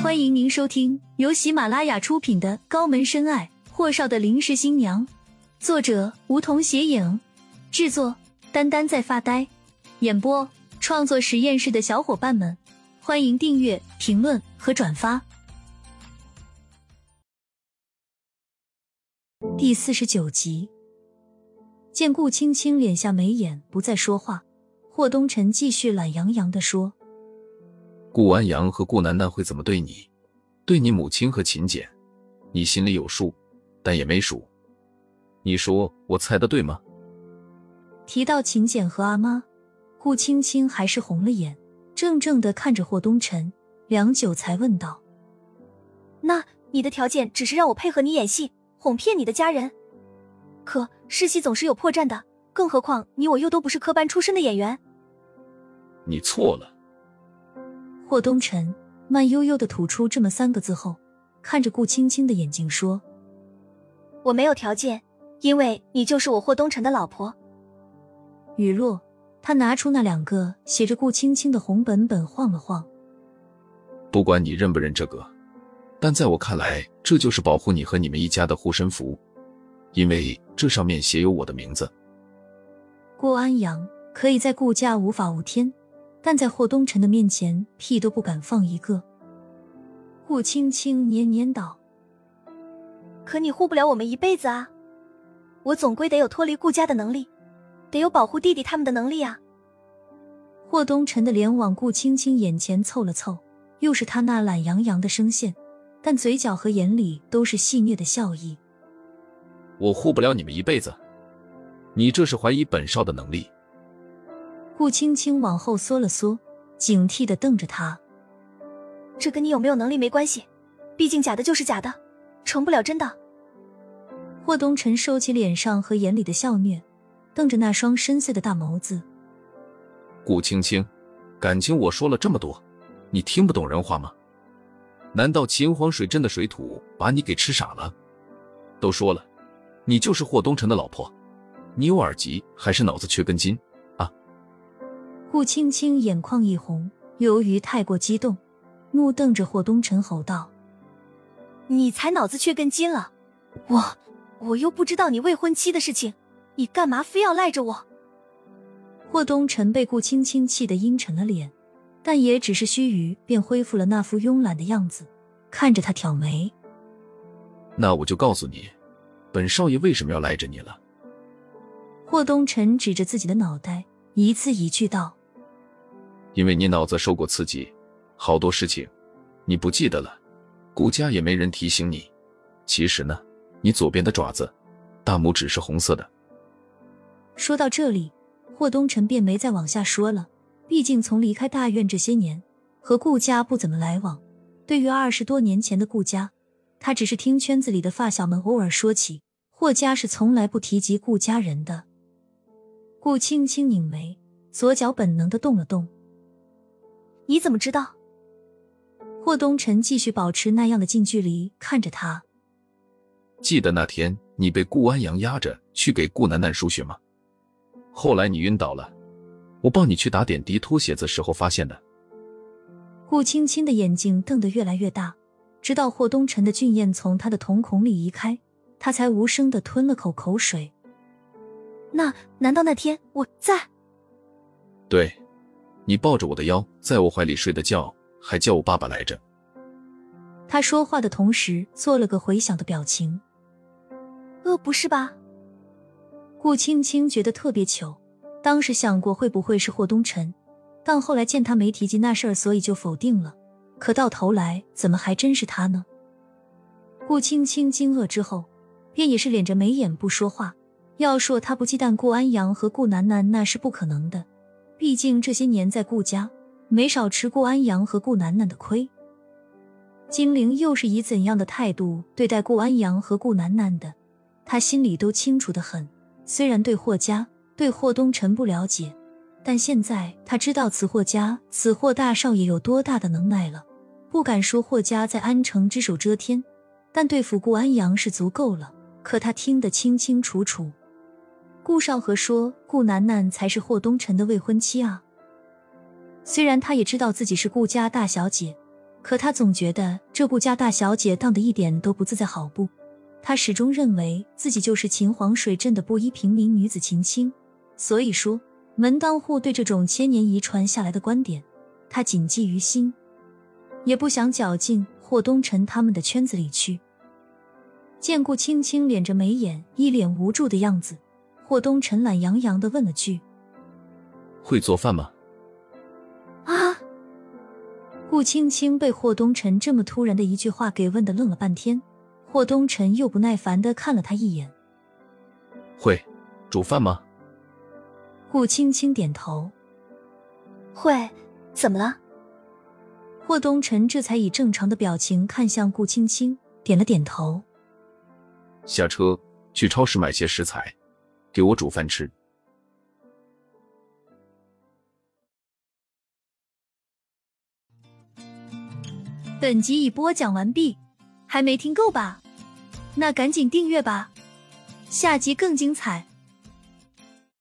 欢迎您收听由喜马拉雅出品的《高门深爱：霍少的临时新娘》，作者梧桐斜影，制作丹丹在发呆，演播创作实验室的小伙伴们，欢迎订阅、评论和转发。第四十九集，见顾青青敛下眉眼，不再说话，霍东辰继续懒洋洋的说。顾安阳和顾楠楠会怎么对你？对你母亲和秦简，你心里有数，但也没数。你说我猜的对吗？提到秦简和阿妈，顾青青还是红了眼，怔怔的看着霍东辰，良久才问道：“那你的条件只是让我配合你演戏，哄骗你的家人？可世戏总是有破绽的，更何况你我又都不是科班出身的演员。”你错了。霍东辰慢悠悠的吐出这么三个字后，看着顾青青的眼睛说：“我没有条件，因为你就是我霍东辰的老婆。”雨落，他拿出那两个写着顾青青的红本本晃了晃。不管你认不认这个，但在我看来，这就是保护你和你们一家的护身符，因为这上面写有我的名字。顾安阳可以在顾家无法无天。但在霍东辰的面前，屁都不敢放一个。顾青青黏黏道：“可你护不了我们一辈子啊！我总归得有脱离顾家的能力，得有保护弟弟他们的能力啊！”霍东辰的脸往顾青青眼前凑了凑，又是他那懒洋洋的声线，但嘴角和眼里都是戏谑的笑意。我护不了你们一辈子，你这是怀疑本少的能力。顾青青往后缩了缩，警惕的瞪着他。这跟你有没有能力没关系，毕竟假的就是假的，成不了真的。霍东辰收起脸上和眼里的笑虐，瞪着那双深邃的大眸子。顾青青，感情我说了这么多，你听不懂人话吗？难道秦皇水镇的水土把你给吃傻了？都说了，你就是霍东辰的老婆，你有耳疾还是脑子缺根筋？顾青青眼眶一红，由于太过激动，怒瞪着霍东辰吼道：“你才脑子缺根筋了！我我又不知道你未婚妻的事情，你干嘛非要赖着我？”霍东辰被顾青青气得阴沉了脸，但也只是须臾便恢复了那副慵懒的样子，看着他挑眉：“那我就告诉你，本少爷为什么要赖着你了。”霍东辰指着自己的脑袋，一字一句道。因为你脑子受过刺激，好多事情你不记得了，顾家也没人提醒你。其实呢，你左边的爪子，大拇指是红色的。说到这里，霍东辰便没再往下说了。毕竟从离开大院这些年，和顾家不怎么来往。对于二十多年前的顾家，他只是听圈子里的发小们偶尔说起，霍家是从来不提及顾家人的。顾青青拧眉，左脚本能的动了动。你怎么知道？霍东辰继续保持那样的近距离看着他。记得那天你被顾安阳压着去给顾楠楠输血吗？后来你晕倒了，我帮你去打点滴、脱鞋子时候发现的。顾青青的眼睛瞪得越来越大，直到霍东辰的俊彦从他的瞳孔里移开，他才无声的吞了口口水。那难道那天我在？对。你抱着我的腰，在我怀里睡的觉，还叫我爸爸来着。他说话的同时做了个回想的表情。呃，不是吧？顾青青觉得特别糗，当时想过会不会是霍东辰，但后来见他没提及那事儿，所以就否定了。可到头来，怎么还真是他呢？顾青青惊愕之后，便也是敛着眉眼不说话。要说他不忌惮顾安阳和顾楠楠，那是不可能的。毕竟这些年在顾家，没少吃顾安阳和顾楠楠的亏。金玲又是以怎样的态度对待顾安阳和顾楠楠的，他心里都清楚的很。虽然对霍家、对霍东辰不了解，但现在他知道此霍家、此霍大少爷有多大的能耐了。不敢说霍家在安城只手遮天，但对付顾安阳是足够了。可他听得清清楚楚。顾少河说：“顾楠楠才是霍东辰的未婚妻啊。”虽然他也知道自己是顾家大小姐，可他总觉得这顾家大小姐当的一点都不自在，好不？他始终认为自己就是秦皇水镇的布衣平民女子秦青，所以说门当户对这种千年遗传下来的观点，他谨记于心，也不想搅进霍东辰他们的圈子里去。见顾青青敛着眉眼，一脸无助的样子，霍东辰懒洋洋的问了句：“会做饭吗？”啊！顾青青被霍东辰这么突然的一句话给问的愣了半天。霍东辰又不耐烦的看了他一眼：“会煮饭吗？”顾青青点头：“会。”怎么了？霍东辰这才以正常的表情看向顾青青，点了点头。下车去超市买些食材，给我煮饭吃。本集已播讲完毕，还没听够吧？那赶紧订阅吧，下集更精彩。